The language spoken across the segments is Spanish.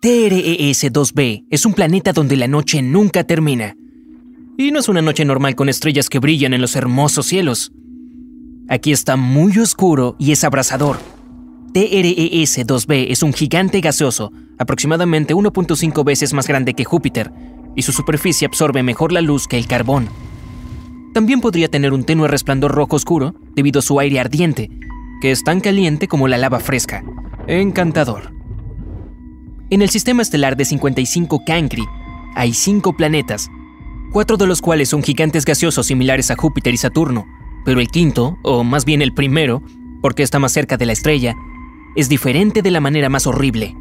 TRES-2b es un planeta donde la noche nunca termina. Y no es una noche normal con estrellas que brillan en los hermosos cielos. Aquí está muy oscuro y es abrasador. TRES-2b es un gigante gaseoso, aproximadamente 1.5 veces más grande que Júpiter, y su superficie absorbe mejor la luz que el carbón. También podría tener un tenue resplandor rojo oscuro debido a su aire ardiente, que es tan caliente como la lava fresca. Encantador. En el sistema estelar de 55 Cancri hay cinco planetas, cuatro de los cuales son gigantes gaseosos similares a Júpiter y Saturno, pero el quinto, o más bien el primero, porque está más cerca de la estrella, es diferente de la manera más horrible.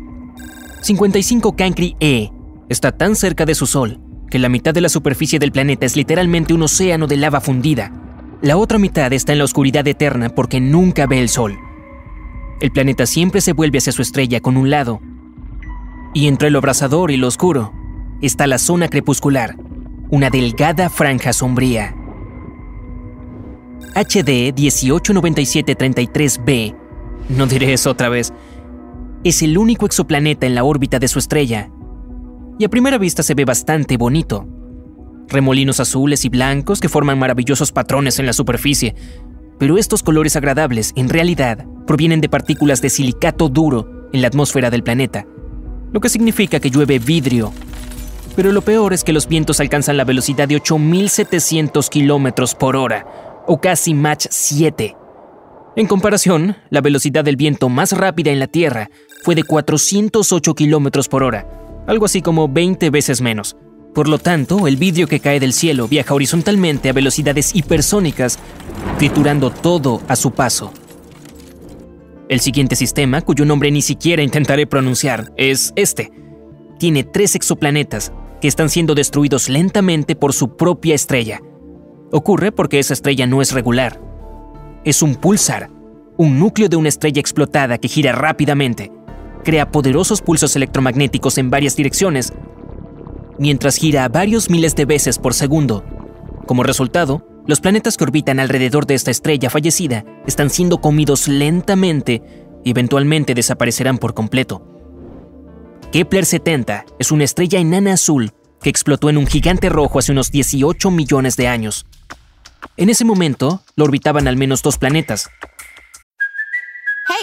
55 Cancri E está tan cerca de su Sol que la mitad de la superficie del planeta es literalmente un océano de lava fundida. La otra mitad está en la oscuridad eterna porque nunca ve el Sol. El planeta siempre se vuelve hacia su estrella con un lado, y entre lo abrasador y lo oscuro está la zona crepuscular, una delgada franja sombría. HD 189733b, no diré eso otra vez, es el único exoplaneta en la órbita de su estrella. Y a primera vista se ve bastante bonito. Remolinos azules y blancos que forman maravillosos patrones en la superficie. Pero estos colores agradables, en realidad, provienen de partículas de silicato duro en la atmósfera del planeta, lo que significa que llueve vidrio. Pero lo peor es que los vientos alcanzan la velocidad de 8.700 kilómetros por hora, o casi Mach 7. En comparación, la velocidad del viento más rápida en la Tierra fue de 408 kilómetros por hora, algo así como 20 veces menos. Por lo tanto, el vidrio que cae del cielo viaja horizontalmente a velocidades hipersónicas, triturando todo a su paso. El siguiente sistema, cuyo nombre ni siquiera intentaré pronunciar, es este. Tiene tres exoplanetas que están siendo destruidos lentamente por su propia estrella. Ocurre porque esa estrella no es regular. Es un pulsar, un núcleo de una estrella explotada que gira rápidamente, crea poderosos pulsos electromagnéticos en varias direcciones, mientras gira varios miles de veces por segundo. Como resultado, los planetas que orbitan alrededor de esta estrella fallecida están siendo comidos lentamente y eventualmente desaparecerán por completo. Kepler 70 es una estrella enana azul que explotó en un gigante rojo hace unos 18 millones de años. En ese momento, lo orbitaban al menos dos planetas.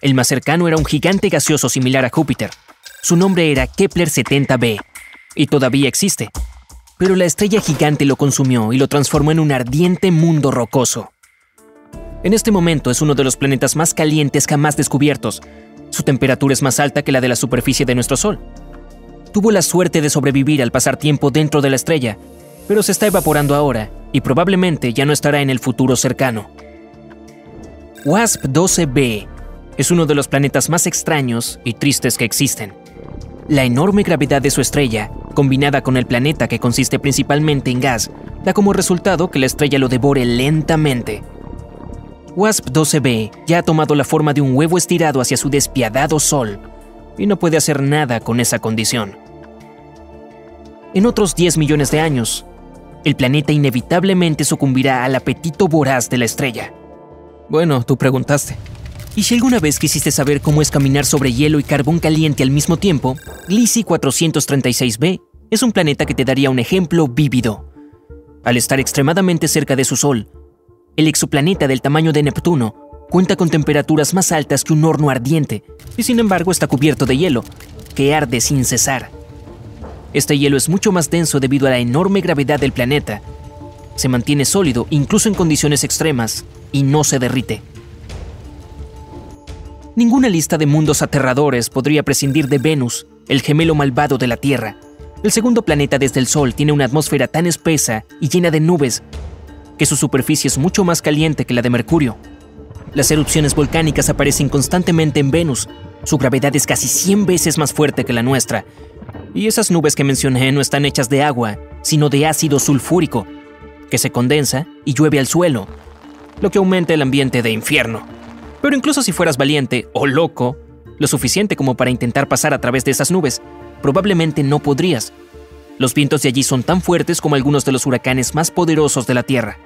El más cercano era un gigante gaseoso similar a Júpiter. Su nombre era Kepler 70b, y todavía existe. Pero la estrella gigante lo consumió y lo transformó en un ardiente mundo rocoso. En este momento es uno de los planetas más calientes jamás descubiertos. Su temperatura es más alta que la de la superficie de nuestro Sol. Tuvo la suerte de sobrevivir al pasar tiempo dentro de la estrella, pero se está evaporando ahora y probablemente ya no estará en el futuro cercano. WASP 12b es uno de los planetas más extraños y tristes que existen. La enorme gravedad de su estrella, combinada con el planeta que consiste principalmente en gas, da como resultado que la estrella lo devore lentamente. WASP 12b ya ha tomado la forma de un huevo estirado hacia su despiadado Sol, y no puede hacer nada con esa condición. En otros 10 millones de años, el planeta inevitablemente sucumbirá al apetito voraz de la estrella. Bueno, tú preguntaste. Y si alguna vez quisiste saber cómo es caminar sobre hielo y carbón caliente al mismo tiempo, Gliese 436b es un planeta que te daría un ejemplo vívido. Al estar extremadamente cerca de su Sol, el exoplaneta del tamaño de Neptuno cuenta con temperaturas más altas que un horno ardiente y sin embargo está cubierto de hielo, que arde sin cesar. Este hielo es mucho más denso debido a la enorme gravedad del planeta. Se mantiene sólido incluso en condiciones extremas y no se derrite. Ninguna lista de mundos aterradores podría prescindir de Venus, el gemelo malvado de la Tierra. El segundo planeta desde el Sol tiene una atmósfera tan espesa y llena de nubes que su superficie es mucho más caliente que la de Mercurio. Las erupciones volcánicas aparecen constantemente en Venus. Su gravedad es casi 100 veces más fuerte que la nuestra. Y esas nubes que mencioné no están hechas de agua, sino de ácido sulfúrico, que se condensa y llueve al suelo, lo que aumenta el ambiente de infierno. Pero incluso si fueras valiente o loco, lo suficiente como para intentar pasar a través de esas nubes, probablemente no podrías. Los vientos de allí son tan fuertes como algunos de los huracanes más poderosos de la Tierra.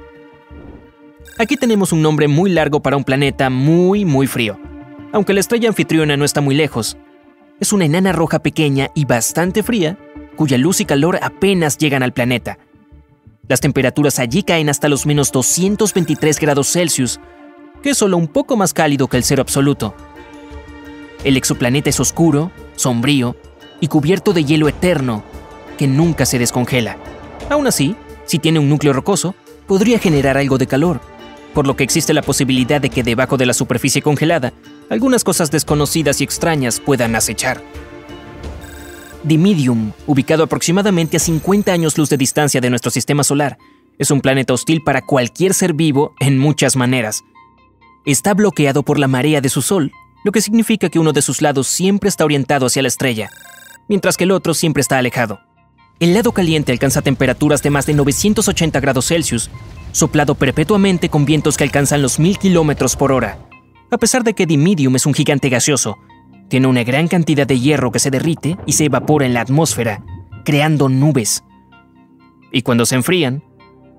Aquí tenemos un nombre muy largo para un planeta muy, muy frío. Aunque la estrella anfitriona no está muy lejos, es una enana roja pequeña y bastante fría, cuya luz y calor apenas llegan al planeta. Las temperaturas allí caen hasta los menos 223 grados Celsius, que es solo un poco más cálido que el cero absoluto. El exoplaneta es oscuro, sombrío y cubierto de hielo eterno que nunca se descongela. Aún así, si tiene un núcleo rocoso, podría generar algo de calor, por lo que existe la posibilidad de que debajo de la superficie congelada, algunas cosas desconocidas y extrañas puedan acechar. Dimidium, ubicado aproximadamente a 50 años luz de distancia de nuestro sistema solar, es un planeta hostil para cualquier ser vivo en muchas maneras, está bloqueado por la marea de su Sol, lo que significa que uno de sus lados siempre está orientado hacia la estrella, mientras que el otro siempre está alejado. El lado caliente alcanza temperaturas de más de 980 grados Celsius, soplado perpetuamente con vientos que alcanzan los 1000 kilómetros por hora. A pesar de que Dimidium es un gigante gaseoso, tiene una gran cantidad de hierro que se derrite y se evapora en la atmósfera, creando nubes. Y cuando se enfrían,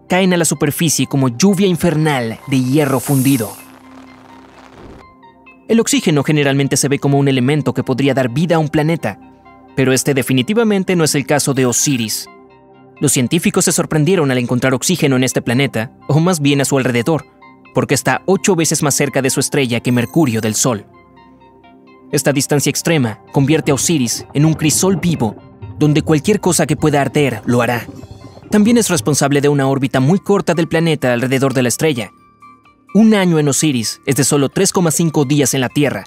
caen a la superficie como lluvia infernal de hierro fundido. El oxígeno generalmente se ve como un elemento que podría dar vida a un planeta, pero este definitivamente no es el caso de Osiris. Los científicos se sorprendieron al encontrar oxígeno en este planeta, o más bien a su alrededor, porque está ocho veces más cerca de su estrella que Mercurio del Sol. Esta distancia extrema convierte a Osiris en un crisol vivo, donde cualquier cosa que pueda arder lo hará. También es responsable de una órbita muy corta del planeta alrededor de la estrella, un año en Osiris es de solo 3,5 días en la Tierra.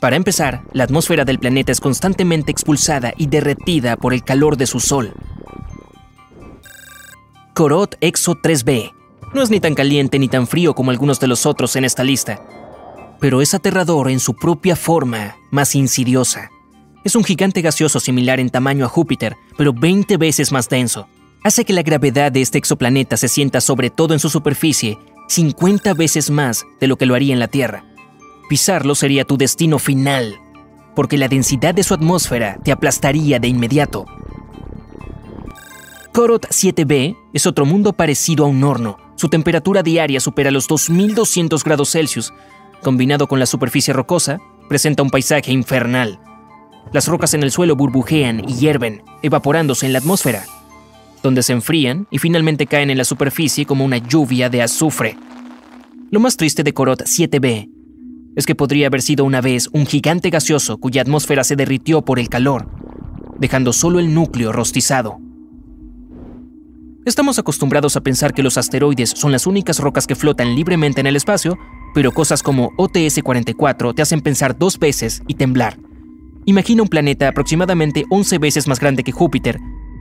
Para empezar, la atmósfera del planeta es constantemente expulsada y derretida por el calor de su sol. Corot Exo 3b. No es ni tan caliente ni tan frío como algunos de los otros en esta lista, pero es aterrador en su propia forma, más insidiosa. Es un gigante gaseoso similar en tamaño a Júpiter, pero 20 veces más denso. Hace que la gravedad de este exoplaneta se sienta sobre todo en su superficie 50 veces más de lo que lo haría en la Tierra. Pisarlo sería tu destino final, porque la densidad de su atmósfera te aplastaría de inmediato. Corot 7b es otro mundo parecido a un horno. Su temperatura diaria supera los 2200 grados Celsius. Combinado con la superficie rocosa, presenta un paisaje infernal. Las rocas en el suelo burbujean y hierven, evaporándose en la atmósfera donde se enfrían y finalmente caen en la superficie como una lluvia de azufre. Lo más triste de Corot 7b es que podría haber sido una vez un gigante gaseoso cuya atmósfera se derritió por el calor, dejando solo el núcleo rostizado. Estamos acostumbrados a pensar que los asteroides son las únicas rocas que flotan libremente en el espacio, pero cosas como OTS-44 te hacen pensar dos veces y temblar. Imagina un planeta aproximadamente 11 veces más grande que Júpiter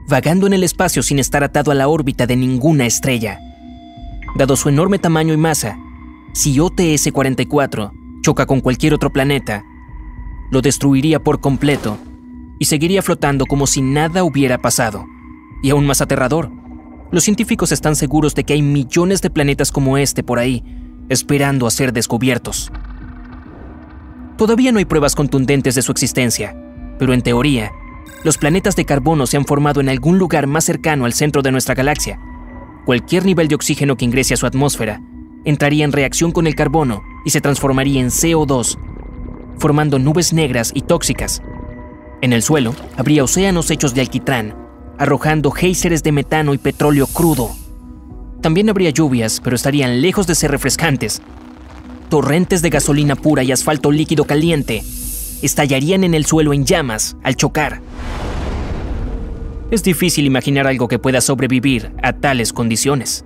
vagando en el espacio sin estar atado a la órbita de ninguna estrella. Dado su enorme tamaño y masa, si OTS-44 choca con cualquier otro planeta, lo destruiría por completo y seguiría flotando como si nada hubiera pasado. Y aún más aterrador, los científicos están seguros de que hay millones de planetas como este por ahí, esperando a ser descubiertos. Todavía no hay pruebas contundentes de su existencia, pero en teoría, los planetas de carbono se han formado en algún lugar más cercano al centro de nuestra galaxia. Cualquier nivel de oxígeno que ingrese a su atmósfera entraría en reacción con el carbono y se transformaría en CO2, formando nubes negras y tóxicas. En el suelo habría océanos hechos de alquitrán, arrojando géiseres de metano y petróleo crudo. También habría lluvias, pero estarían lejos de ser refrescantes. Torrentes de gasolina pura y asfalto líquido caliente estallarían en el suelo en llamas al chocar. Es difícil imaginar algo que pueda sobrevivir a tales condiciones.